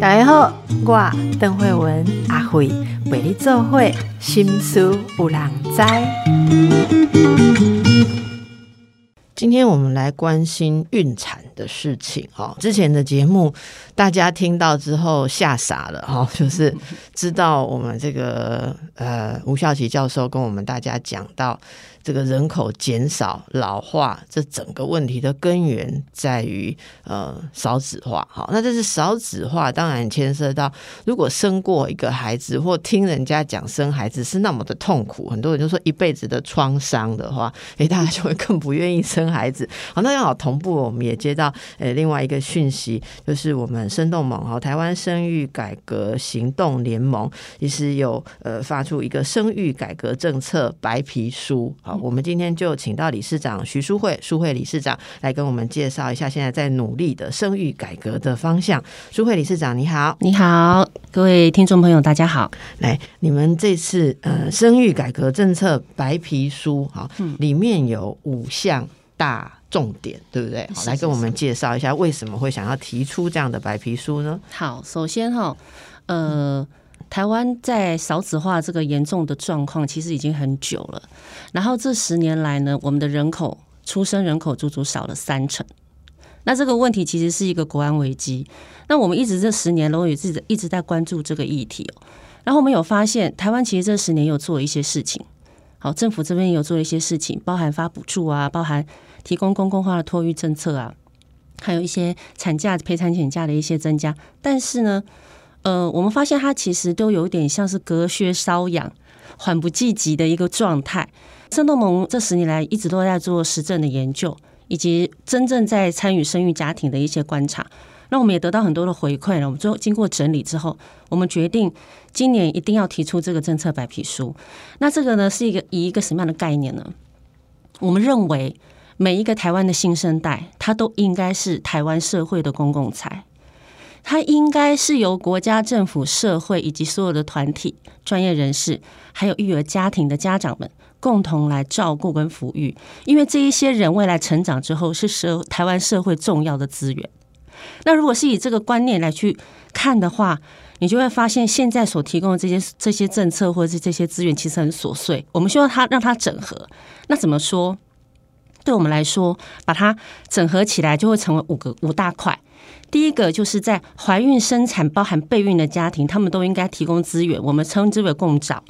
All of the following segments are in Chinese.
大家好，我邓慧文阿慧为你做会心思有人知。今天我们来关心孕产的事情哦。之前的节目大家听到之后吓傻了哈，就是知道我们这个呃吴孝奇教授跟我们大家讲到。这个人口减少、老化，这整个问题的根源在于呃少子化。好，那这是少子化，当然牵涉到如果生过一个孩子，或听人家讲生孩子是那么的痛苦，很多人就说一辈子的创伤的话，诶，大家就会更不愿意生孩子。好，那刚好同步，我们也接到呃另外一个讯息，就是我们生动盟哈台湾生育改革行动联盟，其实有呃发出一个生育改革政策白皮书。好。我们今天就请到理事长徐淑慧，淑慧理事长来跟我们介绍一下现在在努力的生育改革的方向。淑慧理事长，你好，你好，各位听众朋友，大家好。来，你们这次呃生育改革政策白皮书，哈，里面有五项大重点，对不对？好，来跟我们介绍一下为什么会想要提出这样的白皮书呢？好，首先哈，呃。台湾在少子化这个严重的状况，其实已经很久了。然后这十年来呢，我们的人口出生人口足足少了三成。那这个问题其实是一个国安危机。那我们一直这十年都也自己一直在关注这个议题哦。然后我们有发现，台湾其实这十年有做一些事情。好，政府这边有做一些事情，包含发补助啊，包含提供公共化的托育政策啊，还有一些产假陪产请假的一些增加。但是呢？呃，我们发现它其实都有点像是隔靴搔痒、缓不济急的一个状态。生动盟这十年来一直都在做实证的研究，以及真正在参与生育家庭的一些观察。那我们也得到很多的回馈了。我们最后经过整理之后，我们决定今年一定要提出这个政策白皮书。那这个呢，是一个以一个什么样的概念呢？我们认为每一个台湾的新生代，他都应该是台湾社会的公共财。它应该是由国家、政府、社会以及所有的团体、专业人士，还有育儿家庭的家长们共同来照顾跟抚育，因为这一些人未来成长之后是社台湾社会重要的资源。那如果是以这个观念来去看的话，你就会发现现在所提供的这些这些政策或者是这些资源其实很琐碎。我们需要它让它整合。那怎么说？对我们来说，把它整合起来就会成为五个五大块。第一个就是在怀孕、生产、包含备孕的家庭，他们都应该提供资源，我们称之为共照。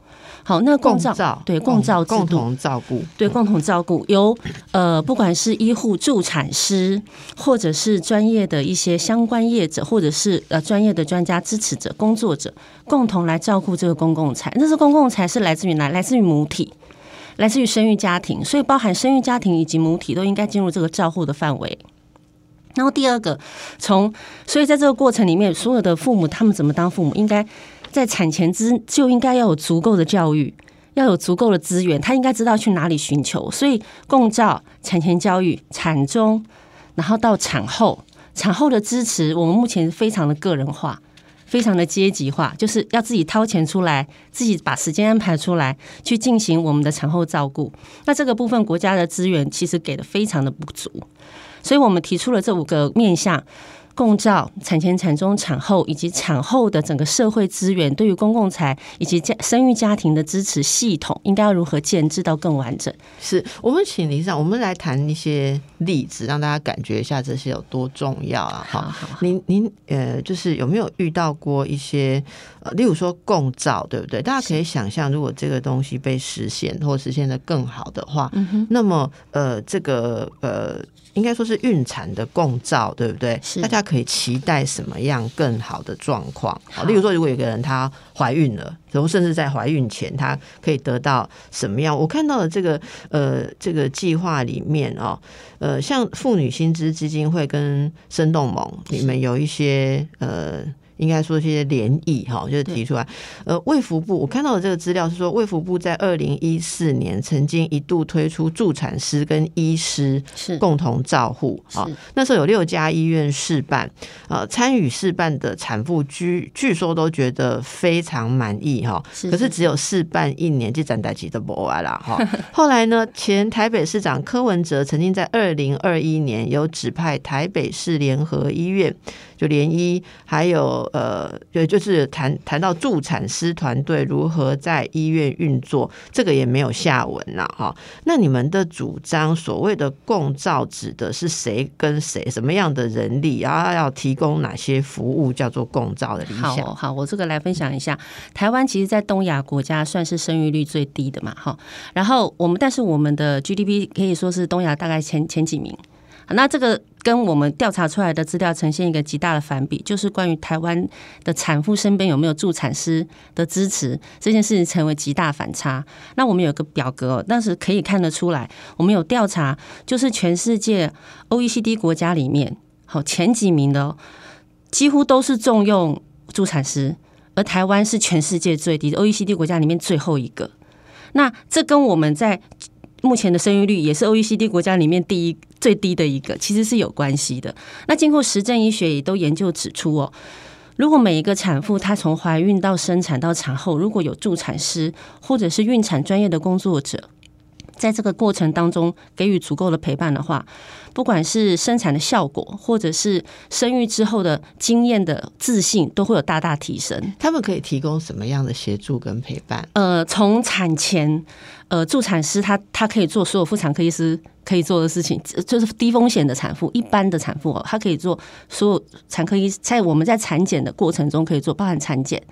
好，那共照对共照共同照顾，对共同照顾，由呃不管是医护助产师，或者是专业的一些相关业者，或者是呃专业的专家支持者、工作者，共同来照顾这个公共财。那是公共财是来自于哪？来自于母体，来自于生育家庭，所以包含生育家庭以及母体都应该进入这个照护的范围。然后第二个，从所以在这个过程里面，所有的父母他们怎么当父母，应该在产前之就应该要有足够的教育，要有足够的资源，他应该知道去哪里寻求。所以共照、产前教育、产中，然后到产后，产后的支持，我们目前非常的个人化，非常的阶级化，就是要自己掏钱出来，自己把时间安排出来，去进行我们的产后照顾。那这个部分国家的资源其实给的非常的不足。所以我们提出了这五个面向：共照、产前、产中、产后，以及产后的整个社会资源，对于公共财以及家生育家庭的支持系统，应该要如何建制到更完整？是我们请李长，我们来谈一些例子，让大家感觉一下这些有多重要啊！好，您您呃，就是有没有遇到过一些呃，例如说共照，对不对？大家可以想象，如果这个东西被实现或实现的更好的话，那么呃，这个呃。应该说是孕产的共照，对不对？大家可以期待什么样更好的状况？好，例如说，如果有个人她怀孕了，然后甚至在怀孕前，她可以得到什么样？我看到的这个呃，这个计划里面哦，呃，像妇女薪资基金会跟生动盟，你们有一些呃应该说一些涟漪哈，就是提出来。呃，卫福部我看到的这个资料是说，卫福部在二零一四年曾经一度推出助产师跟医师是共同照护啊是，那时候有六家医院试办，呃，参与试办的产妇据据说都觉得非常满意哈，可是只有试办一年就展台起的不完啦哈。后来呢，前台北市长柯文哲曾经在二零二一年有指派台北市联合医院就联医，还有呃，就就是谈谈到助产师团队如何在医院运作，这个也没有下文了哈。那你们的主张所谓的共照指的是谁跟谁，什么样的人力，然后要提供哪些服务叫做共照的理想？好，好，我这个来分享一下。台湾其实，在东亚国家算是生育率最低的嘛，哈。然后我们，但是我们的 GDP 可以说是东亚大概前前几名。那这个跟我们调查出来的资料呈现一个极大的反比，就是关于台湾的产妇身边有没有助产师的支持这件事情成为极大反差。那我们有个表格、但是可以看得出来，我们有调查，就是全世界 OECD 国家里面，好前几名的、几乎都是重用助产师，而台湾是全世界最低 OECD 国家里面最后一个。那这跟我们在目前的生育率也是 OECD 国家里面第一最低的一个，其实是有关系的。那经过实证医学也都研究指出哦，如果每一个产妇她从怀孕到生产到产后，如果有助产师或者是孕产专业的工作者，在这个过程当中给予足够的陪伴的话，不管是生产的效果，或者是生育之后的经验的自信，都会有大大提升。他们可以提供什么样的协助跟陪伴？呃，从产前，呃，助产师他他可以做所有妇产科医师可以做的事情，就是低风险的产妇，一般的产妇哦，他可以做所有产科医在我们在产检的过程中可以做，包含产检，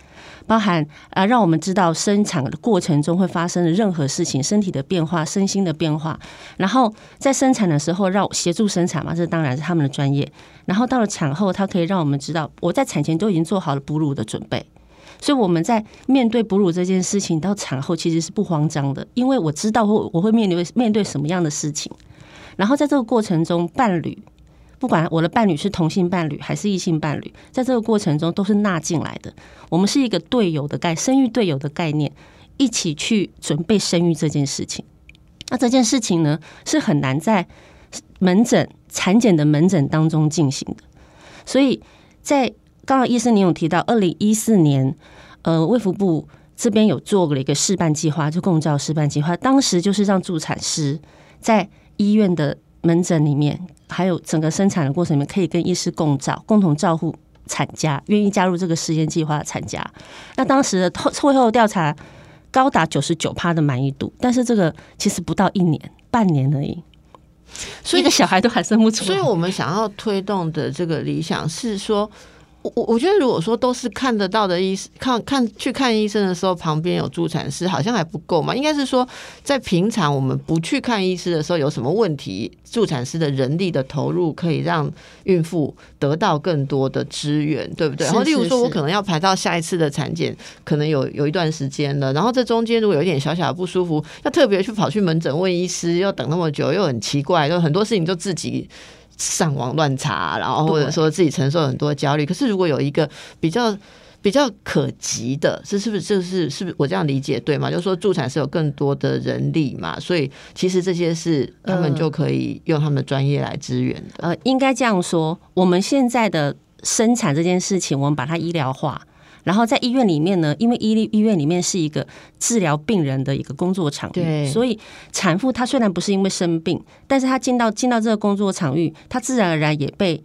包含啊，让我们知道生产的过程中会发生的任何事情，身体的变化、身心的变化，然后在生产的时候让协助生产嘛，这当然是他们的专业。然后到了产后，他可以让我们知道，我在产前都已经做好了哺乳的准备。所以我们在面对哺乳这件事情，到产后其实是不慌张的，因为我知道我我会面临面对什么样的事情。然后在这个过程中，伴侣不管我的伴侣是同性伴侣还是异性伴侣，在这个过程中都是纳进来的。我们是一个队友的概生育队友的概念，一起去准备生育这件事情。那这件事情呢，是很难在门诊产检的门诊当中进行的，所以在刚刚医生您有提到，二零一四年，呃，卫福部这边有做了一个示范计划，就共照示范计划，当时就是让助产师在医院的门诊里面，还有整个生产的过程里面，可以跟医师共照，共同照护产家，愿意加入这个实验计划的产家。那当时的后会后调查高达九十九趴的满意度，但是这个其实不到一年，半年而已。所以一个小孩都还生不出来，所以我们想要推动的这个理想是说，我我我觉得如果说都是看得到的医看看去看医生的时候，旁边有助产师，好像还不够嘛。应该是说，在平常我们不去看医师的时候，有什么问题，助产师的人力的投入可以让孕妇得到更多的资源，对不对？是然后，例如说，我可能要排到下一次的产检，可能有有一段时间了，然后这中间如果有一点小小的不舒服，要特别去跑去门诊问医师，要等那么久，又很奇怪，就很多事情就自己。上网乱查，然后或者说自己承受很多焦虑。可是如果有一个比较比较可及的，这是不是就是是不是我这样理解对吗？就是说助产是有更多的人力嘛，所以其实这些是他们就可以用他们的专业来支援的。呃，应该这样说，我们现在的生产这件事情，我们把它医疗化。然后在医院里面呢，因为医医院里面是一个治疗病人的一个工作场域，所以产妇她虽然不是因为生病，但是她进到进到这个工作场域，她自然而然也被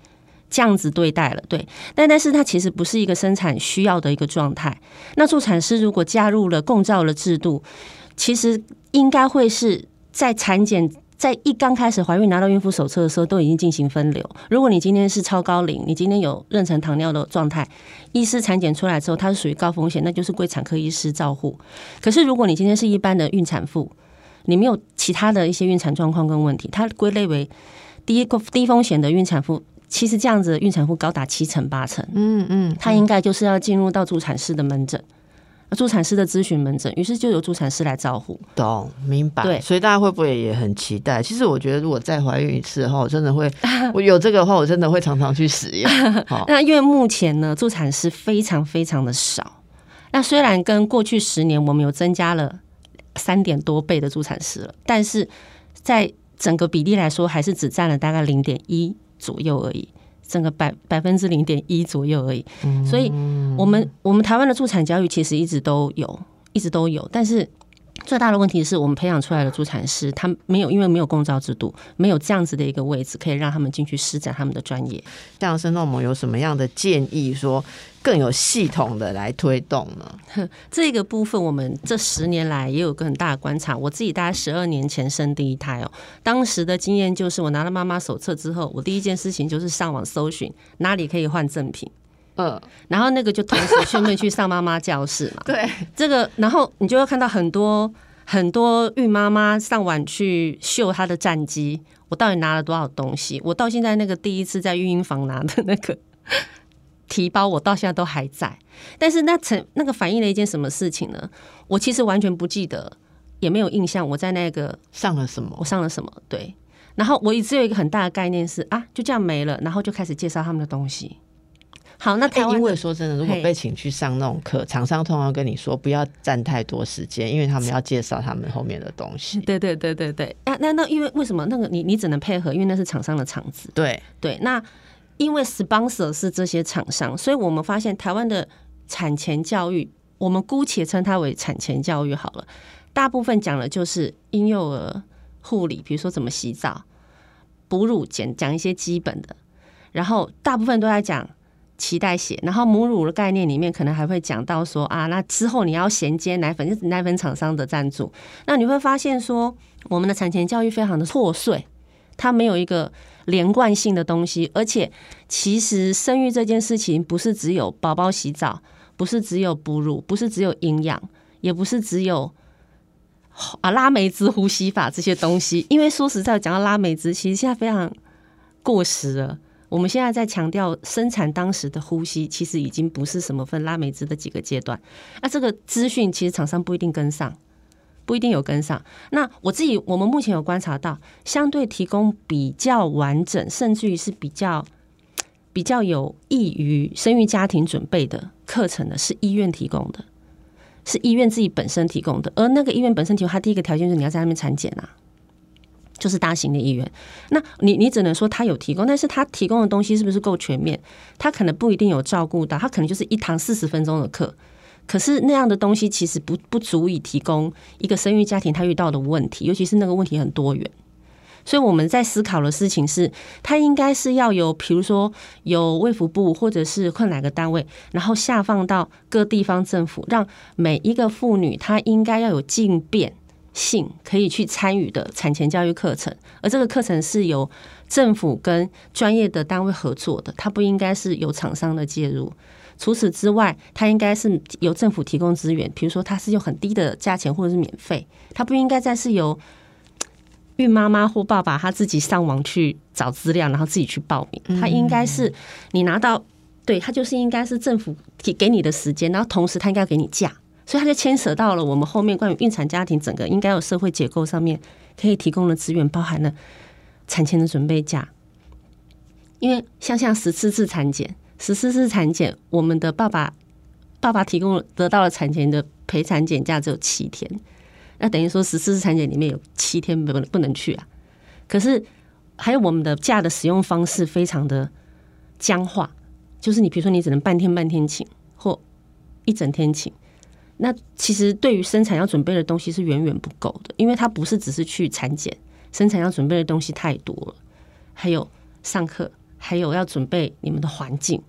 这样子对待了，对。但但是她其实不是一个生产需要的一个状态。那助产师如果加入了共照的制度，其实应该会是在产检。在一刚开始怀孕拿到孕妇手册的时候，都已经进行分流。如果你今天是超高龄，你今天有妊娠糖尿的状态，医师产检出来之后，它是属于高风险，那就是归产科医师照护。可是如果你今天是一般的孕产妇，你没有其他的一些孕产状况跟问题，它归类为低低风险的孕产妇。其实这样子的孕产妇高达七成八成，嗯嗯，她应该就是要进入到助产室的门诊。助产师的咨询门诊，于是就由助产师来照护。懂，明白。对所以大家会不会也很期待？其实我觉得，如果再怀孕一次的话，我真的会，我有这个的话，我真的会常常去使用。好，那因为目前呢，助产师非常非常的少。那虽然跟过去十年我们有增加了三点多倍的助产师了，但是在整个比例来说，还是只占了大概零点一左右而已，整个百百分之零点一左右而已。所以，我们我们台湾的助产教育其实一直都有，一直都有，但是。最大的问题是我们培养出来的助产师，他没有因为没有公招制度，没有这样子的一个位置，可以让他们进去施展他们的专业。像生动盟有什么样的建议，说更有系统的来推动呢？这个部分，我们这十年来也有个很大的观察。我自己大概十二年前生第一胎哦，当时的经验就是，我拿了妈妈手册之后，我第一件事情就是上网搜寻哪里可以换赠品，嗯，然后那个就同时顺便去上妈妈教室嘛。对，这个，然后你就会看到很多很多孕妈妈上晚去秀她的战绩，我到底拿了多少东西？我到现在那个第一次在育婴房拿的那个 提包，我到现在都还在。但是那成那个反映了一件什么事情呢？我其实完全不记得，也没有印象我在那个上了什么我？上了什么。对，然后我只有一个很大的概念是啊，就这样没了，然后就开始介绍他们的东西。好，那哎、台湾因为说真的，如果被请去上那种课，厂商通常跟你说不要占太多时间，因为他们要介绍他们后面的东西。对对对对对，那那那因为为什么那个你你只能配合，因为那是厂商的厂子。对，对，那因为 sponsor 是这些厂商，所以我们发现台湾的产前教育，我们姑且称它为产前教育好了，大部分讲的就是婴幼儿护理，比如说怎么洗澡、哺乳，讲讲一些基本的，然后大部分都在讲。脐带血，然后母乳的概念里面可能还会讲到说啊，那之后你要衔接奶粉，就是奶粉厂商的赞助。那你会发现说，我们的产前教育非常的破碎，它没有一个连贯性的东西，而且其实生育这件事情不是只有宝宝洗澡，不是只有哺乳，不是只有营养，也不是只有啊拉梅兹呼吸法这些东西。因为说实在，讲到拉梅兹，其实现在非常过时了。我们现在在强调生产当时的呼吸，其实已经不是什么分拉梅兹的几个阶段。那这个资讯其实厂商不一定跟上。不一定有跟上。那我自己，我们目前有观察到，相对提供比较完整，甚至于是比较比较有益于生育家庭准备的课程的，是医院提供的，是医院自己本身提供的。而那个医院本身提供，它第一个条件是你要在那边产检啊，就是大型的医院。那你你只能说他有提供，但是他提供的东西是不是够全面？他可能不一定有照顾到，他可能就是一堂四十分钟的课。可是那样的东西其实不不足以提供一个生育家庭他遇到的问题，尤其是那个问题很多元。所以我们在思考的事情是，他应该是要有，比如说有卫福部或者是困哪个单位，然后下放到各地方政府，让每一个妇女她应该要有进变性可以去参与的产前教育课程，而这个课程是由政府跟专业的单位合作的，它不应该是由厂商的介入。除此之外，它应该是由政府提供资源，比如说它是用很低的价钱或者是免费，它不应该再是由孕妈妈或爸爸他自己上网去找资料，然后自己去报名。它应该是你拿到，对，它就是应该是政府给给你的时间，然后同时它应该要给你假，所以它就牵扯到了我们后面关于孕产家庭整个应该有社会结构上面可以提供的资源，包含了产前的准备假，因为像像十四次产检。十四次产检，我们的爸爸爸爸提供得到了产前的陪产检假只有七天，那等于说十四次产检里面有七天不不能去啊。可是还有我们的假的使用方式非常的僵化，就是你比如说你只能半天半天请或一整天请，那其实对于生产要准备的东西是远远不够的，因为它不是只是去产检，生产要准备的东西太多了，还有上课。还有要准备你们的环境，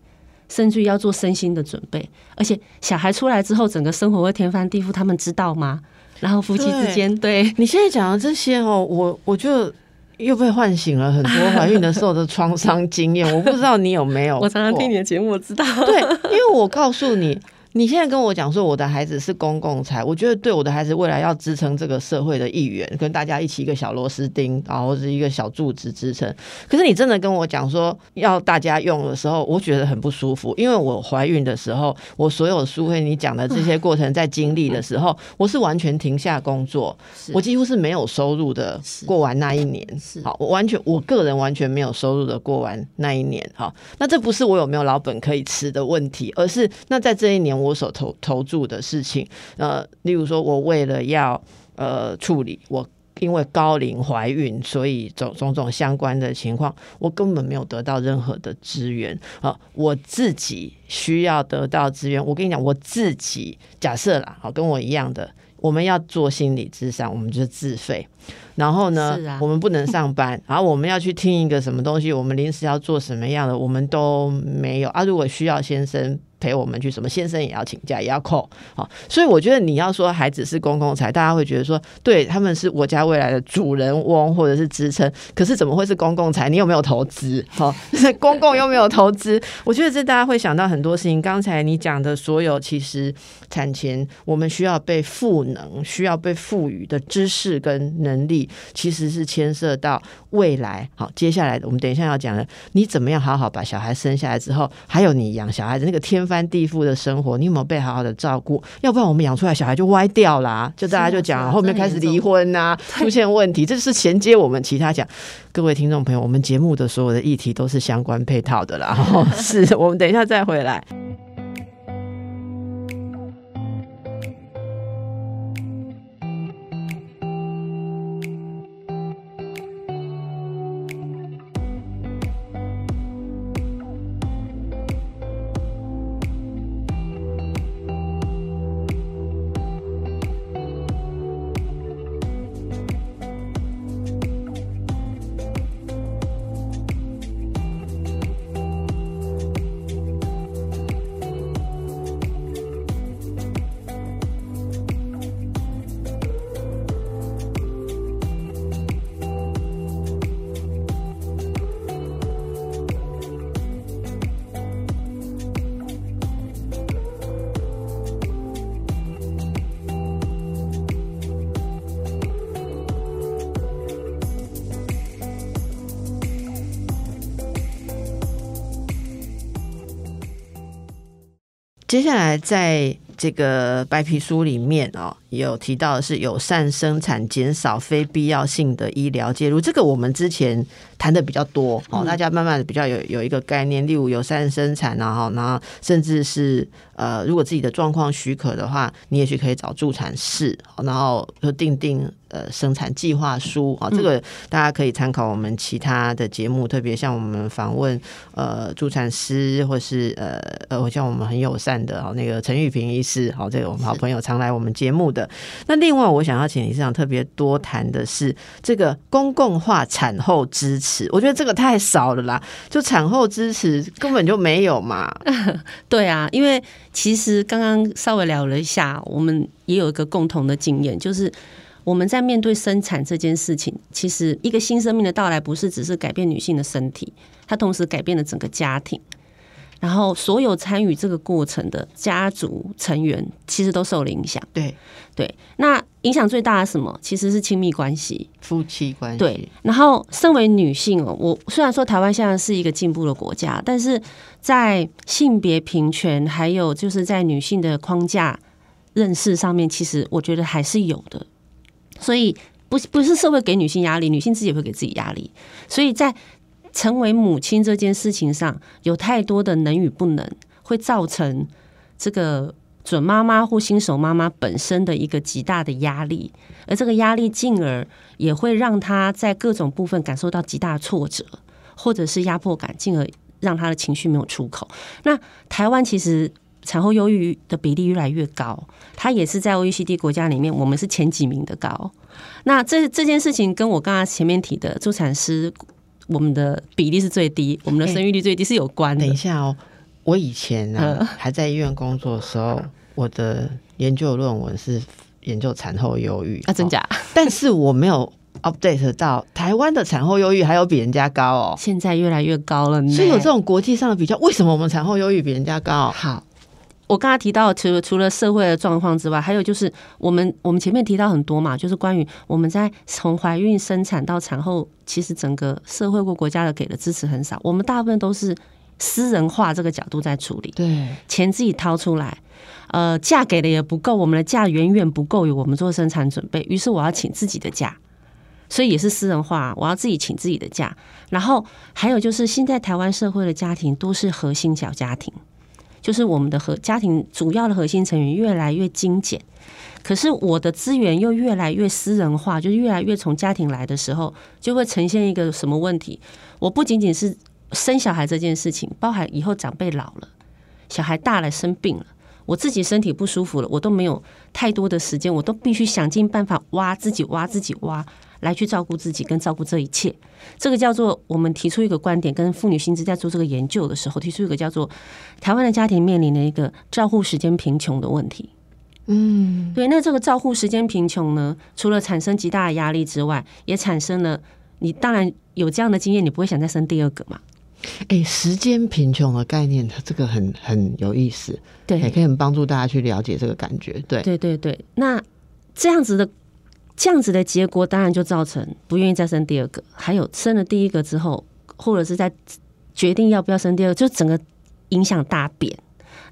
甚至于要做身心的准备，而且小孩出来之后，整个生活会天翻地覆，他们知道吗？然后夫妻之间，对你现在讲的这些哦，我我就又被唤醒了很多怀孕的时候的创伤经验，我不知道你有没有？我常常听你的节目，我知道。对，因为我告诉你。你现在跟我讲说我的孩子是公共财，我觉得对我的孩子未来要支撑这个社会的一员，跟大家一起一个小螺丝钉然后是一个小柱子支撑。可是你真的跟我讲说要大家用的时候，我觉得很不舒服，因为我怀孕的时候，我所有书会你讲的这些过程 在经历的时候，我是完全停下工作，我几乎是没有收入的过完那一年。好，我完全我个人完全没有收入的过完那一年。好，那这不是我有没有老本可以吃的问题，而是那在这一年我所投投注的事情，呃，例如说我为了要呃处理我因为高龄怀孕，所以种种种相关的情况，我根本没有得到任何的资源啊，我自己需要得到资源。我跟你讲，我自己假设啦，好，跟我一样的，我们要做心理智商，我们就是自费。然后呢，我们不能上班，然后我们要去听一个什么东西，我们临时要做什么样的，我们都没有啊。如果需要先生。陪我们去什么？先生也要请假，也要扣。好，所以我觉得你要说孩子是公共财，大家会觉得说，对他们是我家未来的主人翁或者是支撑。可是怎么会是公共财？你有没有投资？好，公共又没有投资。我觉得这大家会想到很多事情。刚才你讲的所有，其实产前我们需要被赋能、需要被赋予的知识跟能力，其实是牵涉到未来。好，接下来我们等一下要讲的，你怎么样好好把小孩生下来之后，还有你养小孩的那个天。翻地覆的生活，你有没有被好好的照顾？要不然我们养出来小孩就歪掉啦。就大家就讲后面开始离婚呐，出现问题，这是衔接我们其他讲。各位听众朋友，我们节目的所有的议题都是相关配套的啦。是我们等一下再回来。接下来，在这个白皮书里面哦，也有提到的是友善生产，减少非必要性的医疗介入。这个我们之前谈的比较多哦，大家慢慢的比较有有一个概念，例如友善生产，然后然后甚至是呃，如果自己的状况许可的话，你也许可以找助产士，然后就定定。呃，生产计划书啊，这个大家可以参考我们其他的节目，特别像我们访问呃助产师，或是呃呃，像我们很友善的哦，那个陈玉平医师，好，这个我们好朋友常来我们节目的。那另外，我想要请李市长特别多谈的是这个公共化产后支持，我觉得这个太少了啦，就产后支持根本就没有嘛。对啊，因为其实刚刚稍微聊了一下，我们也有一个共同的经验，就是。我们在面对生产这件事情，其实一个新生命的到来，不是只是改变女性的身体，它同时改变了整个家庭，然后所有参与这个过程的家族成员，其实都受了影响。对对，那影响最大的什么？其实是亲密关系、夫妻关系。对，然后身为女性哦，我虽然说台湾现在是一个进步的国家，但是在性别平权，还有就是在女性的框架认识上面，其实我觉得还是有的。所以不不是社会给女性压力，女性自己也会给自己压力。所以在成为母亲这件事情上，有太多的能与不能，会造成这个准妈妈或新手妈妈本身的一个极大的压力，而这个压力进而也会让她在各种部分感受到极大挫折，或者是压迫感，进而让她的情绪没有出口。那台湾其实。产后忧郁的比例越来越高，它也是在 OECD 国家里面，我们是前几名的高。那这这件事情跟我刚刚前面提的助产师，我们的比例是最低，我们的生育率最低是有关的。等一下哦，我以前呢还在医院工作的时候，我的研究论文是研究产后忧郁啊，真假？但是我没有 update 到台湾的产后忧郁还有比人家高哦，现在越来越高了。所以有这种国际上的比较，为什么我们产后忧郁比人家高？好。我刚才提到，除了除了社会的状况之外，还有就是我们我们前面提到很多嘛，就是关于我们在从怀孕、生产到产后，其实整个社会或国家的给的支持很少，我们大部分都是私人化这个角度在处理，对，钱自己掏出来，呃，价给的也不够，我们的价远远不够于我们做生产准备，于是我要请自己的假，所以也是私人化，我要自己请自己的假。然后还有就是现在台湾社会的家庭都是核心小家庭。就是我们的核家庭主要的核心成员越来越精简，可是我的资源又越来越私人化，就是越来越从家庭来的时候，就会呈现一个什么问题？我不仅仅是生小孩这件事情，包含以后长辈老了，小孩大了生病了，我自己身体不舒服了，我都没有太多的时间，我都必须想尽办法挖自己挖自己挖。来去照顾自己跟照顾这一切，这个叫做我们提出一个观点，跟妇女薪资在做这个研究的时候，提出一个叫做台湾的家庭面临的一个照护时间贫穷的问题。嗯，对。那这个照护时间贫穷呢，除了产生极大的压力之外，也产生了你当然有这样的经验，你不会想再生第二个嘛？哎，时间贫穷的概念，它这个很很有意思，对，也可以很帮助大家去了解这个感觉。对，对，对，对。那这样子的。这样子的结果，当然就造成不愿意再生第二个。还有生了第一个之后，或者是在决定要不要生第二个，就整个影响大变。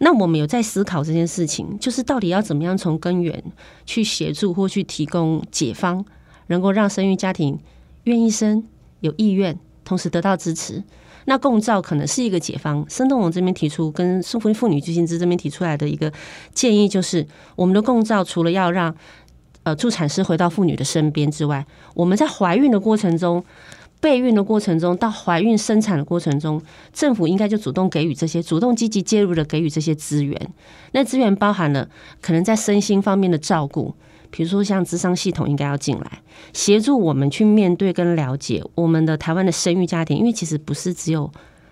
那我们有在思考这件事情，就是到底要怎么样从根源去协助或去提供解方，能够让生育家庭愿意生、有意愿，同时得到支持。那共照可能是一个解方。生动网这边提出，跟妇妇女基金资这边提出来的一个建议，就是我们的共照除了要让呃，助产师回到妇女的身边之外，我们在怀孕的过程中、备孕的过程中，到怀孕生产的过程中，政府应该就主动给予这些、主动积极介入的给予这些资源。那资源包含了可能在身心方面的照顾，比如说像智商系统应该要进来协助我们去面对跟了解我们的台湾的生育家庭，因为其实不是只有。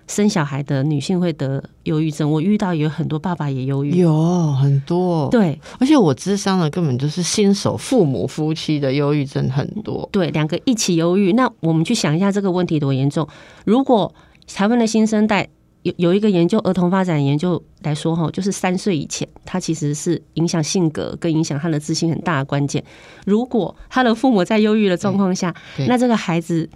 生小孩的女性会得忧郁症，我遇到有很多爸爸也忧郁，有很多对，而且我智商的根本就是新手父母夫妻的忧郁症很多，对，两个一起忧郁。那我们去想一下这个问题多严重。如果台湾的新生代有有一个研究儿童发展研究来说哈，就是三岁以前，他其实是影响性格跟影响他的自信很大的关键。如果他的父母在忧郁的状况下，那这个孩子。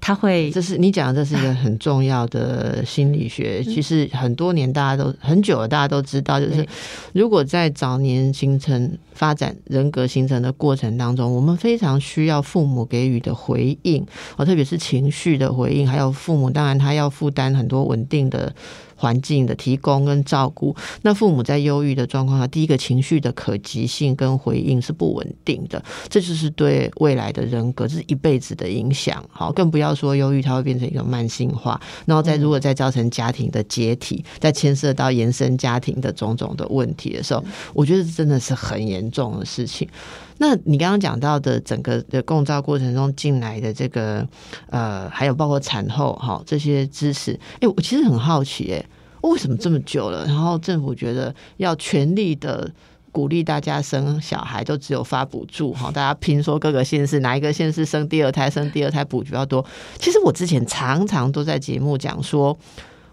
他会，这是你讲的，这是一个很重要的心理学。其实很多年大家都很久了，大家都知道，就是如果在早年形成、发展人格形成的过程当中，我们非常需要父母给予的回应，哦，特别是情绪的回应，还有父母当然他要负担很多稳定的。环境的提供跟照顾，那父母在忧郁的状况下，第一个情绪的可及性跟回应是不稳定的，这就是对未来的人格是一辈子的影响。好，更不要说忧郁，它会变成一个慢性化，然后再如果再造成家庭的解体，再牵涉到延伸家庭的种种的问题的时候，我觉得真的是很严重的事情。那你刚刚讲到的整个的共照过程中进来的这个呃，还有包括产后哈这些知识，哎，我其实很好奇，哎，为什么这么久了，然后政府觉得要全力的鼓励大家生小孩，都只有发补助哈，大家拼说各个县市哪一个县市生第二胎生第二胎补比较多。其实我之前常常都在节目讲说，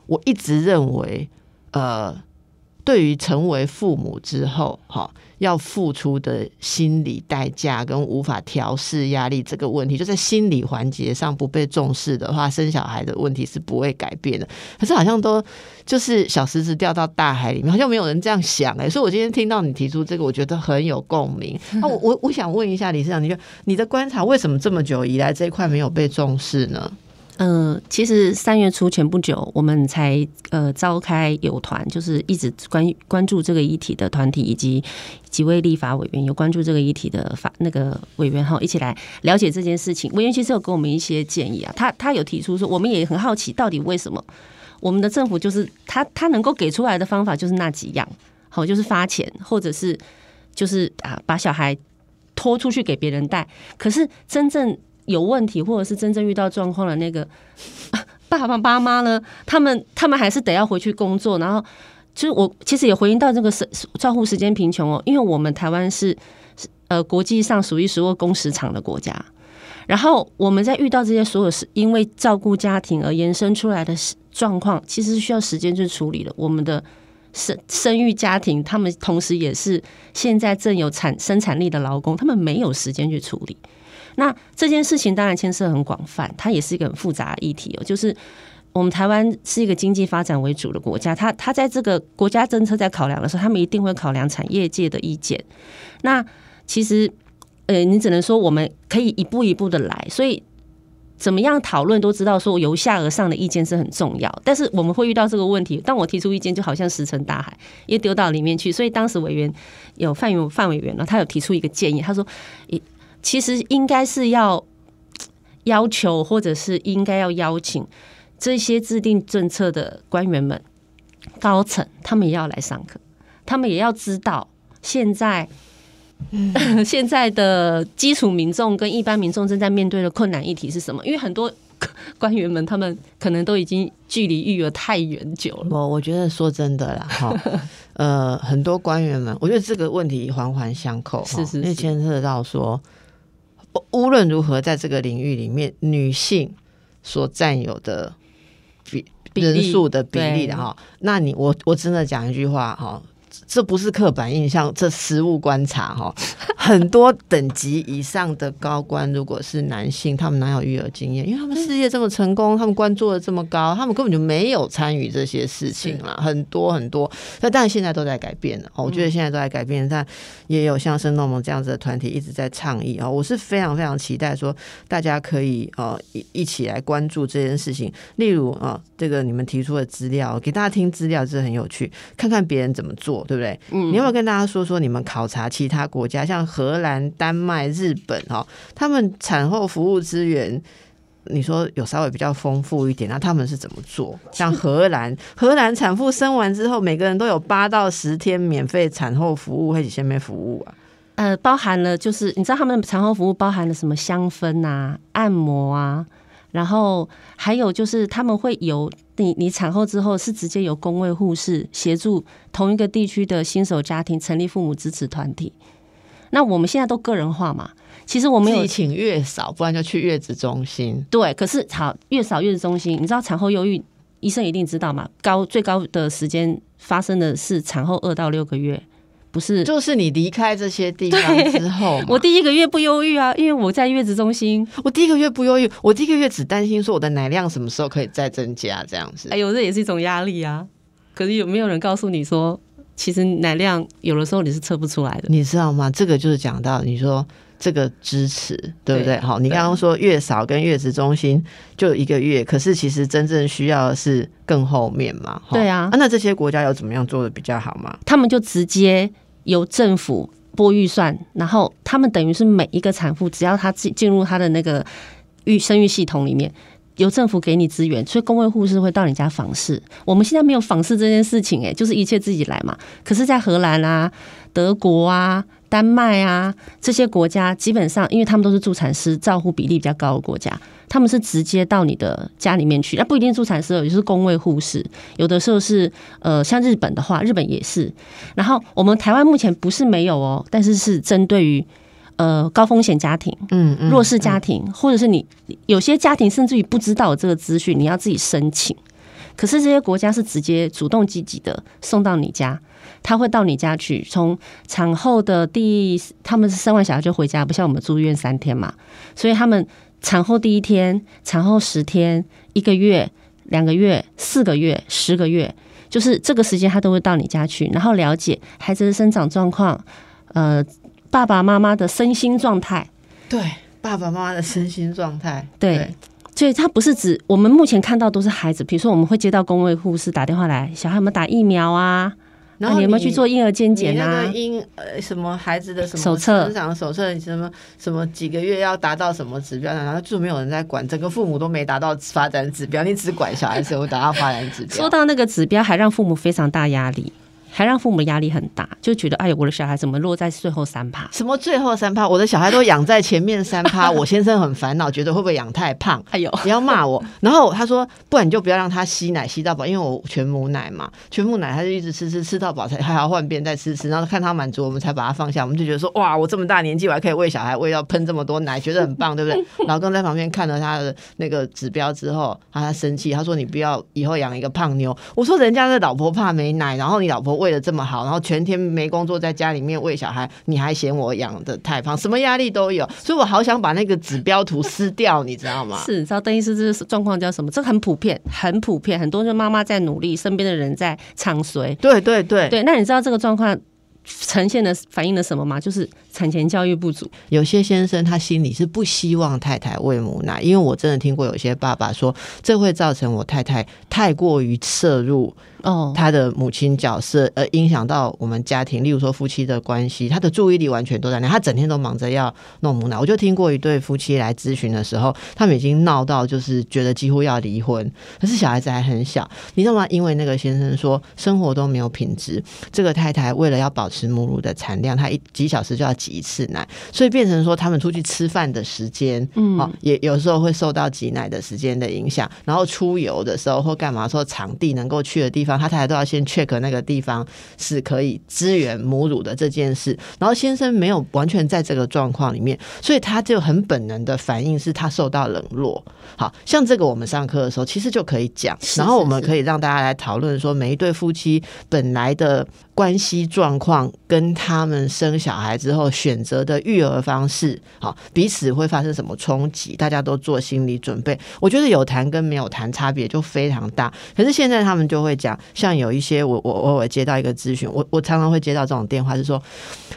我一直认为，呃，对于成为父母之后，哈。要付出的心理代价跟无法调试压力这个问题，就在心理环节上不被重视的话，生小孩的问题是不会改变的。可是好像都就是小石子掉到大海里面，好像没有人这样想哎。所以我今天听到你提出这个，我觉得很有共鸣。那 我我我想问一下李市长，你就你的观察，为什么这么久以来这一块没有被重视呢？嗯，其实三月初前不久，我们才呃召开有团，就是一直关关注这个议题的团体，以及几位立法委员有关注这个议题的法那个委员哈，一起来了解这件事情。委员其实有给我们一些建议啊，他他有提出说，我们也很好奇，到底为什么我们的政府就是他他能够给出来的方法就是那几样，好，就是发钱，或者是就是啊把小孩拖出去给别人带，可是真正。有问题，或者是真正遇到状况的那个爸爸妈妈呢？他们他们还是得要回去工作。然后，就是我其实也回应到这个是照护时间贫穷哦，因为我们台湾是呃国际上数一数二工时长的国家。然后我们在遇到这些所有是因为照顾家庭而延伸出来的状况，其实是需要时间去处理的。我们的生生育家庭，他们同时也是现在正有产生产力的劳工，他们没有时间去处理。那这件事情当然牵涉很广泛，它也是一个很复杂的议题哦。就是我们台湾是一个经济发展为主的国家，它它在这个国家政策在考量的时候，他们一定会考量产业界的意见。那其实，呃，你只能说我们可以一步一步的来，所以。怎么样讨论都知道，说由下而上的意见是很重要。但是我们会遇到这个问题，当我提出意见，就好像石沉大海，也丢到里面去。所以当时委员有范有范委员呢，他有提出一个建议，他说：，其实应该是要 要求，或者是应该要邀请这些制定政策的官员们、高层，他们也要来上课，他们也要知道现在。现在的基础民众跟一般民众正在面对的困难议题是什么？因为很多官员们他们可能都已经距离育儿太远久了。我我觉得说真的啦，哈，呃，很多官员们，我觉得这个问题环环相扣，是是，因为牵涉到说，无论如何，在这个领域里面，女性所占有的比人数的比例的哈，那你我我真的讲一句话哈。这不是刻板印象，这实物观察哈，很多等级以上的高官，如果是男性，他们哪有育儿经验？因为他们事业这么成功，他们官做的这么高，他们根本就没有参与这些事情啦。很多很多，那当然现在都在改变了。我觉得现在都在改变，但也有像生动盟这样子的团体一直在倡议啊。我是非常非常期待说，大家可以呃一一起来关注这件事情。例如啊，这个你们提出的资料，给大家听资料，这很有趣，看看别人怎么做，对。对不对？嗯，你有没有跟大家说说你们考察其他国家，像荷兰、丹麦、日本哈，他们产后服务资源，你说有稍微比较丰富一点，那他们是怎么做？像荷兰，荷兰产妇生完之后，每个人都有八到十天免费产后服务，或者先面服务啊？呃，包含了就是你知道他们产后服务包含了什么香氛啊、按摩啊。然后还有就是，他们会由你你产后之后是直接由工位护士协助同一个地区的新手家庭成立父母支持团体。那我们现在都个人化嘛，其实我们有请月嫂，不然就去月子中心。对，可是好月嫂月子中心，你知道产后忧郁，医生一定知道嘛？高最高的时间发生的是产后二到六个月。不是，就是你离开这些地方之后，我第一个月不忧郁啊，因为我在月子中心。我第一个月不忧郁，我第一个月只担心说我的奶量什么时候可以再增加这样子。哎呦，这也是一种压力啊！可是有没有人告诉你说，其实奶量有的时候你是测不出来的？你知道吗？这个就是讲到你说这个支持，对不对？好，你刚刚说月嫂跟月子中心就一个月，可是其实真正需要的是更后面嘛？对啊。那这些国家有怎么样做的比较好吗？他们就直接。由政府拨预算，然后他们等于是每一个产妇，只要她进进入她的那个育生育系统里面，由政府给你资源，所以公卫护士会到你家访视。我们现在没有访视这件事情，哎，就是一切自己来嘛。可是，在荷兰啊、德国啊。丹麦啊，这些国家基本上，因为他们都是助产师照护比例比较高的国家，他们是直接到你的家里面去，那不一定助产师，有就是工位护士，有的时候是呃，像日本的话，日本也是。然后我们台湾目前不是没有哦，但是是针对于呃高风险家庭、嗯弱势家庭，或者是你有些家庭甚至于不知道这个资讯，你要自己申请。可是这些国家是直接主动积极的送到你家。他会到你家去，从产后的第，他们是生完小孩就回家，不像我们住院三天嘛，所以他们产后第一天、产后十天、一个月、两个月、四个月、十个月，就是这个时间他都会到你家去，然后了解孩子的生长状况，呃，爸爸妈妈的身心状态，对，爸爸妈妈的身心状态，对，所以他不是指我们目前看到都是孩子，比如说我们会接到公卫护士打电话来，小孩有没有打疫苗啊？然后你有没有去做婴儿健检啊？婴呃什么孩子的什么手册、成长手册，什么什么几个月要达到什么指标，然后就没有人在管，整个父母都没达到发展指标，你只管小孩子有达到发展指标。说到那个指标，还让父母非常大压力。还让父母压力很大，就觉得哎呦，我的小孩怎么落在最后三趴？什么最后三趴？我的小孩都养在前面三趴，我先生很烦恼，觉得会不会养太胖？哎呦，不要骂我。然后他说，不然你就不要让他吸奶吸到饱，因为我全母奶嘛，全母奶他就一直吃吃吃到饱才还要换边再吃吃，然后看他满足，我们才把他放下。我们就觉得说，哇，我这么大年纪我还可以喂小孩喂到喷这么多奶，觉得很棒，对不对？老公在旁边看了他的那个指标之后，他生气，他说你不要以后养一个胖妞。我说人家的老婆怕没奶，然后你老婆喂的这么好，然后全天没工作在家里面喂小孩，你还嫌我养的太胖，什么压力都有，所以我好想把那个指标图撕掉，你知道吗？是，你知道邓医师这个状况叫什么？这很普遍，很普遍，很多人妈妈在努力，身边的人在唱衰。对对对对，那你知道这个状况呈现的反映了什么吗？就是产前教育不足。有些先生他心里是不希望太太喂母奶，因为我真的听过有些爸爸说，这会造成我太太太过于摄入。哦，他的母亲角色，而影响到我们家庭，例如说夫妻的关系，他的注意力完全都在那，他整天都忙着要弄母奶。我就听过一对夫妻来咨询的时候，他们已经闹到就是觉得几乎要离婚，可是小孩子还很小，你知道吗？因为那个先生说生活都没有品质，这个太太为了要保持母乳的产量，她一几小时就要挤一次奶，所以变成说他们出去吃饭的时间，嗯，也有时候会受到挤奶的时间的影响，然后出游的时候或干嘛说场地能够去的地方。他太太都要先 check 那个地方是可以支援母乳的这件事，然后先生没有完全在这个状况里面，所以他就很本能的反应是他受到冷落。好像这个我们上课的时候其实就可以讲，然后我们可以让大家来讨论说，每一对夫妻本来的关系状况跟他们生小孩之后选择的育儿方式，好彼此会发生什么冲击，大家都做心理准备。我觉得有谈跟没有谈差别就非常大，可是现在他们就会讲。像有一些我我偶尔接到一个咨询，我我常常会接到这种电话，是说，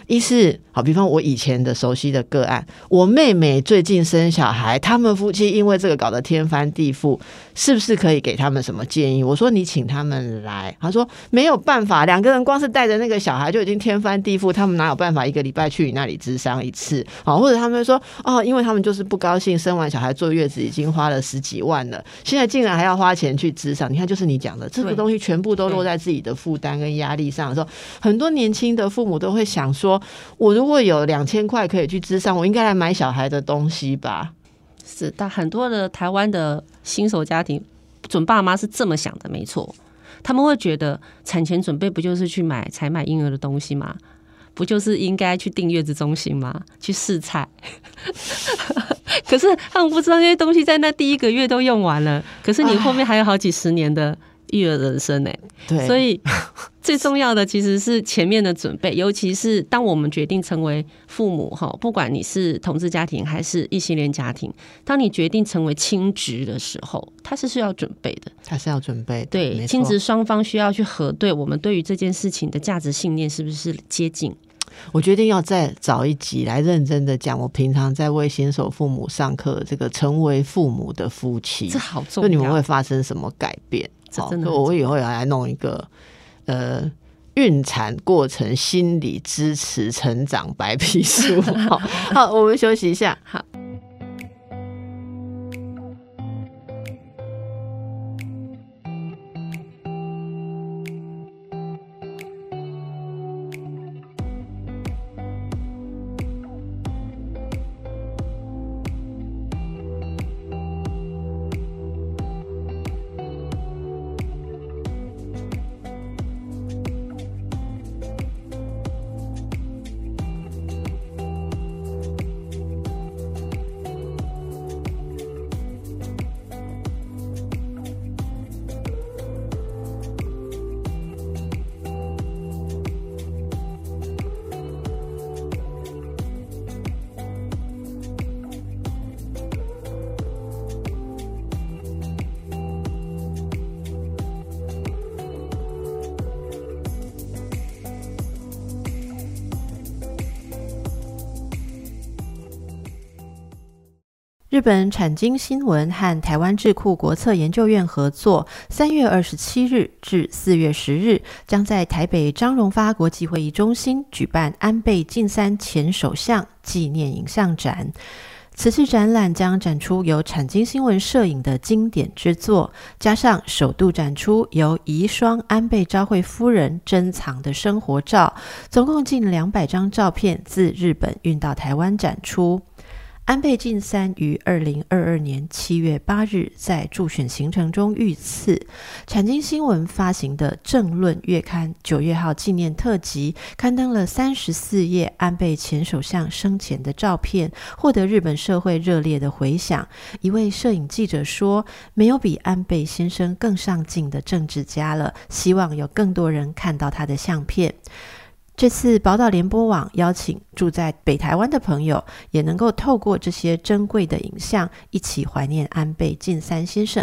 一是好，比方我以前的熟悉的个案，我妹妹最近生小孩，他们夫妻因为这个搞得天翻地覆，是不是可以给他们什么建议？我说你请他们来，他说没有办法，两个人光是带着那个小孩就已经天翻地覆，他们哪有办法一个礼拜去你那里咨商一次？好，或者他们说哦，因为他们就是不高兴，生完小孩坐月子已经花了十几万了，现在竟然还要花钱去咨商，你看就是你讲的这个东西全。部都落在自己的负担跟压力上的时候，很多年轻的父母都会想说：“我如果有两千块可以去支上，我应该来买小孩的东西吧？”是，但很多的台湾的新手家庭准爸妈是这么想的，没错，他们会觉得产前准备不就是去买采买婴儿的东西吗？不就是应该去订月子中心吗？去试菜？可是他们不知道那些东西在那第一个月都用完了，可是你后面还有好几十年的。育儿人生呢？对，所以最重要的其实是前面的准备，尤其是当我们决定成为父母哈，不管你是同志家庭还是异性恋家庭，当你决定成为亲职的时候，他是需要准备的，他是要准备。对，亲职双方需要去核对我们对于这件事情的价值信念是不是接近。我决定要再找一集来认真的讲，我平常在为新手父母上课，这个成为父母的夫妻，这好重要，你们会发生什么改变？好，我以后要来弄一个，呃，孕产过程心理支持成长白皮书。好，好，我们休息一下。好。日本产经新闻和台湾智库国策研究院合作，三月二十七日至四月十日，将在台北张荣发国际会议中心举办安倍晋三前首相纪念影像展。此次展览将展出由产经新闻摄影的经典之作，加上首度展出由遗孀安倍昭惠夫人珍藏的生活照，总共近两百张照片自日本运到台湾展出。安倍晋三于二零二二年七月八日在助选行程中遇刺。产经新闻发行的《政论月刊》九月号纪念特辑刊登了三十四页安倍前首相生前的照片，获得日本社会热烈的回响。一位摄影记者说：“没有比安倍先生更上进的政治家了，希望有更多人看到他的相片。”这次宝岛联播网邀请住在北台湾的朋友，也能够透过这些珍贵的影像，一起怀念安倍晋三先生。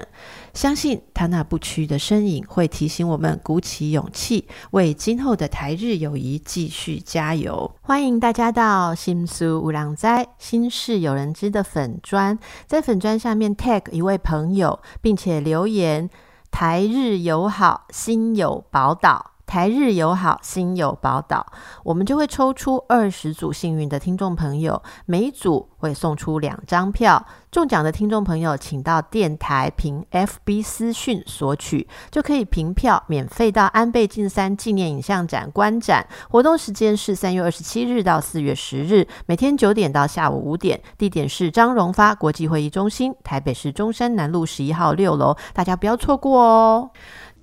相信他那不屈的身影，会提醒我们鼓起勇气，为今后的台日友谊继续加油。欢迎大家到新书五郎斋心事有人知的粉砖，在粉砖下面 tag 一位朋友，并且留言“台日友好，心有宝岛”。台日友好，心有宝岛，我们就会抽出二十组幸运的听众朋友，每一组会送出两张票。中奖的听众朋友，请到电台凭 FB 私讯索取，就可以凭票免费到安倍晋三纪念影像展观展。活动时间是三月二十七日到四月十日，每天九点到下午五点，地点是张荣发国际会议中心，台北市中山南路十一号六楼，大家不要错过哦。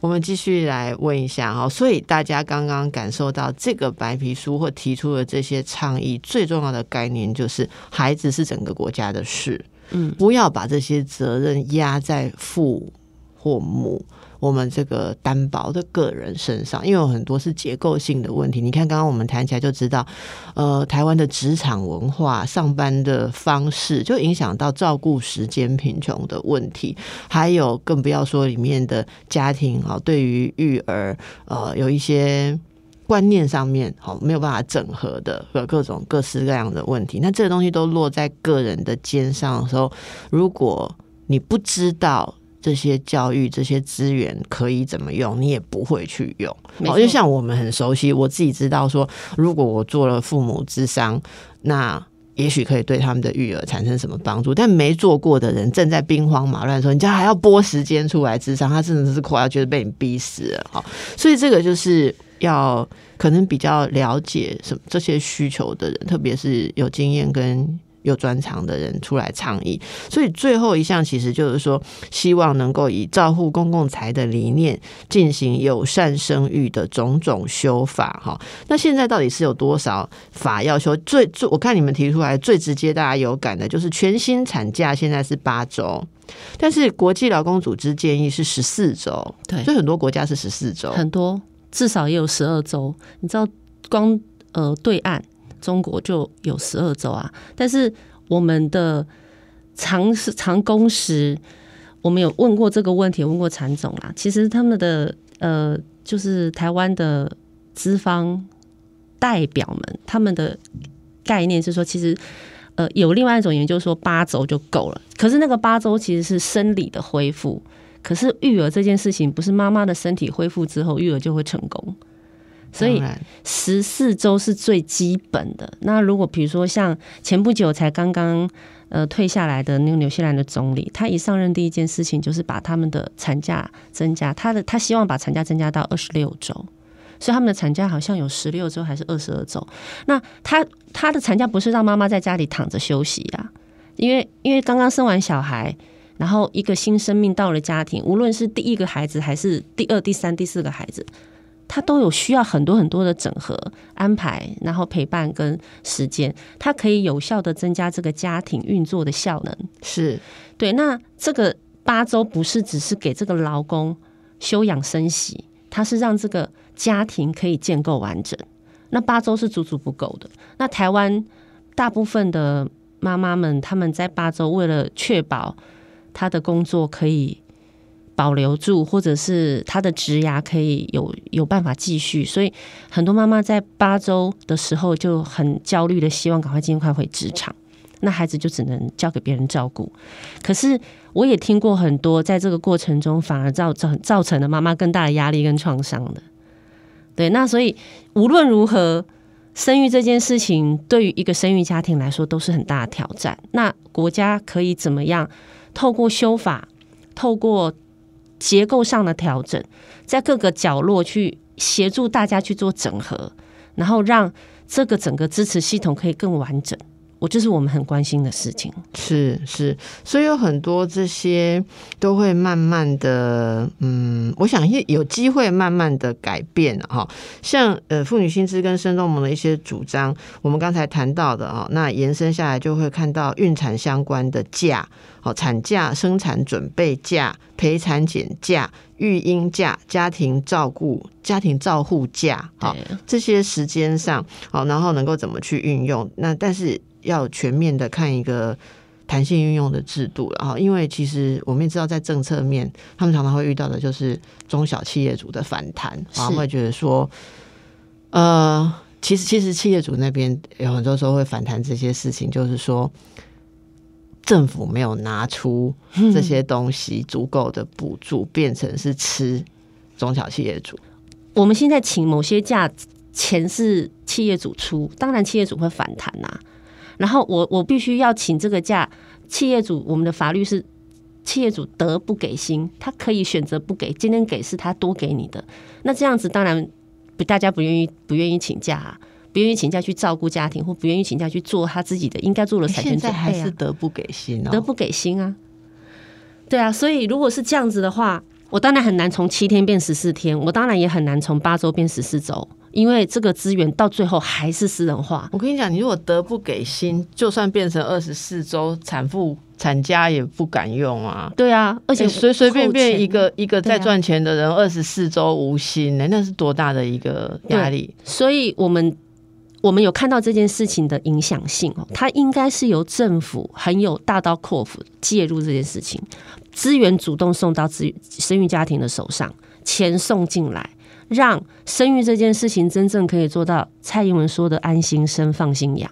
我们继续来问一下哈，所以大家刚刚感受到这个白皮书或提出的这些倡议，最重要的概念就是孩子是整个国家的事，嗯，不要把这些责任压在父或母。我们这个担保的个人身上，因为有很多是结构性的问题。你看，刚刚我们谈起来就知道，呃，台湾的职场文化、上班的方式，就影响到照顾时间贫穷的问题。还有，更不要说里面的家庭啊，对于育儿，呃，有一些观念上面好没有办法整合的，有各种各式各样的问题。那这个东西都落在个人的肩上的时候，如果你不知道。这些教育、这些资源可以怎么用，你也不会去用。哦，就像我们很熟悉，我自己知道说，如果我做了父母之商，那也许可以对他们的育儿产生什么帮助。但没做过的人正在兵荒马乱的时候，你家还要拨时间出来智商，他真的是快要觉得被你逼死了。哈，所以这个就是要可能比较了解什么这些需求的人，特别是有经验跟。有专长的人出来倡议，所以最后一项其实就是说，希望能够以照护公共财的理念进行友善生育的种种修法。哈，那现在到底是有多少法要修？最最，我看你们提出来最直接大家有感的就是全新产假现在是八周，但是国际劳工组织建议是十四周，对，所以很多国家是十四周，很多至少也有十二周。你知道，光呃对岸。中国就有十二周啊，但是我们的长时长工时，我们有问过这个问题，问过产总啦。其实他们的呃，就是台湾的资方代表们，他们的概念是说，其实呃，有另外一种研究说八周就够了。可是那个八周其实是生理的恢复，可是育儿这件事情不是妈妈的身体恢复之后育儿就会成功。所以十四周是最基本的。那如果比如说像前不久才刚刚呃退下来的那个纽西兰的总理，他一上任第一件事情就是把他们的产假增加，他的他希望把产假增加到二十六周，所以他们的产假好像有十六周还是二十二周。那他他的产假不是让妈妈在家里躺着休息啊，因为因为刚刚生完小孩，然后一个新生命到了家庭，无论是第一个孩子还是第二、第三、第四个孩子。他都有需要很多很多的整合安排，然后陪伴跟时间，它可以有效的增加这个家庭运作的效能。是对。那这个八周不是只是给这个劳工休养生息，它是让这个家庭可以建构完整。那八周是足足不够的。那台湾大部分的妈妈们，他们在八周为了确保她的工作可以。保留住，或者是他的职牙可以有有办法继续，所以很多妈妈在八周的时候就很焦虑的，希望赶快尽快回职场，那孩子就只能交给别人照顾。可是我也听过很多，在这个过程中反而造成造成了妈妈更大的压力跟创伤的。对，那所以无论如何，生育这件事情对于一个生育家庭来说都是很大的挑战。那国家可以怎么样透过修法，透过结构上的调整，在各个角落去协助大家去做整合，然后让这个整个支持系统可以更完整。我这是我们很关心的事情。是是，所以有很多这些都会慢慢的，嗯，我想也有机会慢慢的改变哈。像呃妇女薪资跟生动盟的一些主张，我们刚才谈到的啊，那延伸下来就会看到孕产相关的假，哦，产假、生产准备假、陪产检假、育婴假、家庭照顾、家庭照护假，好，这些时间上好，然后能够怎么去运用？那但是。要全面的看一个弹性运用的制度了哈，因为其实我们也知道，在政策面，他们常常会遇到的就是中小企业主的反弹，然后，会觉得说，呃，其实其实企业主那边有很多时候会反弹这些事情，就是说政府没有拿出这些东西足够的补助，变成是吃中小企业主。我们现在请某些假钱是企业主出，当然企业主会反弹呐。然后我我必须要请这个假，企业主我们的法律是企业主得不给薪，他可以选择不给，今天给是他多给你的。那这样子当然不大家不愿意不愿意请假，啊，不愿意请假去照顾家庭，或不愿意请假去做他自己的应该做的财现在还是得不给薪，得不给薪啊？对啊，所以如果是这样子的话，我当然很难从七天变十四天，我当然也很难从八周变十四周。因为这个资源到最后还是私人化。我跟你讲，你如果得不给薪，就算变成二十四周，产妇产家也不敢用啊。对啊，而且随随便便一个一个在赚钱的人，二十四周无薪，那那是多大的一个压力？所以我们我们有看到这件事情的影响性哦，它应该是由政府很有大刀阔斧介入这件事情，资源主动送到资生育家庭的手上，钱送进来。让生育这件事情真正可以做到蔡英文说的安心生、放心养，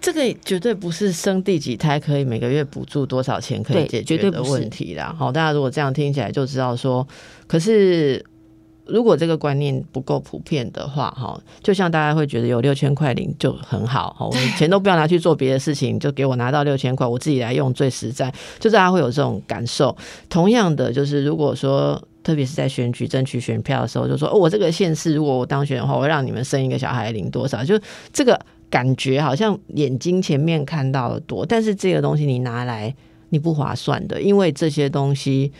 这个绝对不是生第几胎可以每个月补助多少钱可以解决的问题啦。好，大家如果这样听起来就知道说，可是如果这个观念不够普遍的话，哈，就像大家会觉得有六千块零就很好，哈，钱都不要拿去做别的事情，就给我拿到六千块，我自己来用最实在，就大家会有这种感受。同样的，就是如果说。特别是在选举争取选票的时候，就说哦，我这个县市如果我当选的话，我让你们生一个小孩领多少？就这个感觉好像眼睛前面看到的多，但是这个东西你拿来你不划算的，因为这些东西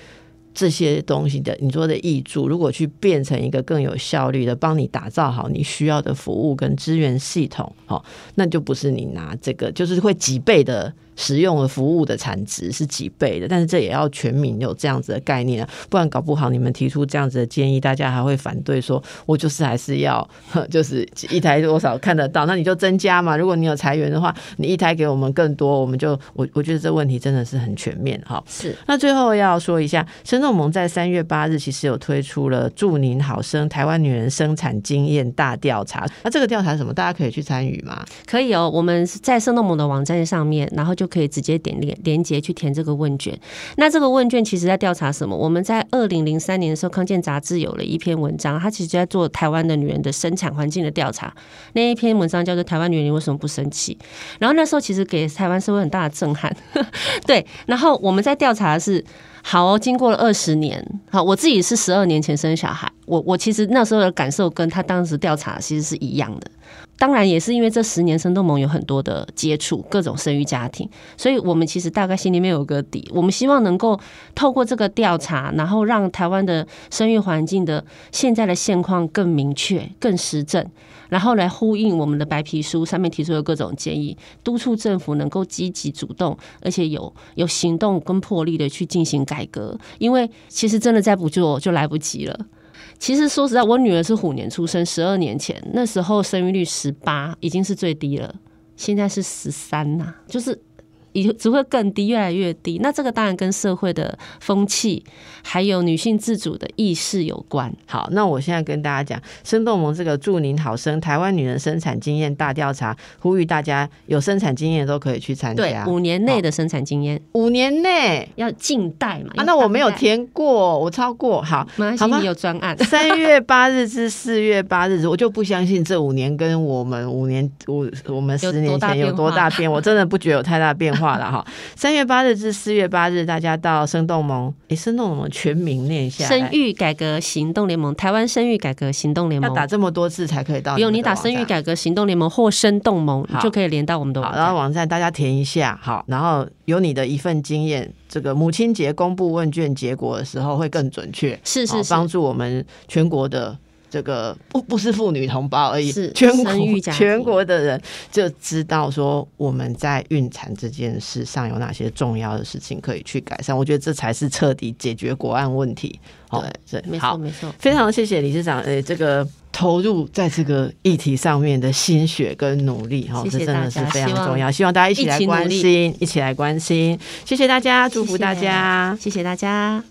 这些东西的你说的益助，如果去变成一个更有效率的，帮你打造好你需要的服务跟资源系统，好，那就不是你拿这个，就是会几倍的。使用的服务的产值是几倍的，但是这也要全民有这样子的概念啊，不然搞不好你们提出这样子的建议，大家还会反对，说我就是还是要 就是一台多少看得到，那你就增加嘛。如果你有裁员的话，你一台给我们更多，我们就我我觉得这问题真的是很全面哈。是，那最后要说一下，深圳盟在三月八日其实有推出了“祝您好生台湾女人生产经验大调查”，那这个调查什么？大家可以去参与吗？可以哦，我们在深洞盟的网站上面，然后就。可以直接点连连接去填这个问卷。那这个问卷其实在调查什么？我们在二零零三年的时候，康健杂志有了一篇文章，它其实就在做台湾的女人的生产环境的调查。那一篇文章叫做《台湾女人为什么不生气》。然后那时候其实给台湾社会很大的震撼。对，然后我们在调查的是，好哦，经过了二十年，好，我自己是十二年前生小孩，我我其实那时候的感受跟他当时调查其实是一样的。当然也是因为这十年生动盟有很多的接触，各种生育家庭，所以我们其实大概心里面有个底。我们希望能够透过这个调查，然后让台湾的生育环境的现在的现况更明确、更实证，然后来呼应我们的白皮书上面提出的各种建议，督促政府能够积极主动，而且有有行动跟魄力的去进行改革。因为其实真的再不做就来不及了。其实说实在，我女儿是虎年出生，十二年前那时候生育率十八，已经是最低了。现在是十三呐，就是。以只会更低，越来越低。那这个当然跟社会的风气，还有女性自主的意识有关。好，那我现在跟大家讲，生动盟这个祝您好生台湾女人生产经验大调查，呼吁大家有生产经验都可以去参对加，。五年内的生产经验五年内要静待嘛？啊，那我没有，填过，我超过。好，好吗你有专案。三月八日至四月八日，我就不相信这五年跟我们五年五我们十年前有多大变，我真的不觉得有太大变化了哈。三月八日至四月八日，大家到生动盟，诶，生动盟全名念一下，生育改革行动联盟，台湾生育改革行动联盟。要打这么多字才可以到。不用你打生育改革行动联盟或生动盟，就可以连到我们的网好，然后。网站大家填一下，好，然后有你的一份经验，这个母亲节公布问卷结果的时候会更准确，是是是帮助我们全国的。这个不不是妇女同胞而已，是全国全国的人就知道说我们在孕产这件事上有哪些重要的事情可以去改善。我觉得这才是彻底解决国案问题。哦，对，没好错没错。非常谢谢理事长，呃，这个投入在这个议题上面的心血跟努力，哈、这真的是非常重要。希望大家一起来关心，一起来关心。谢谢大家，祝福大家。谢谢大家。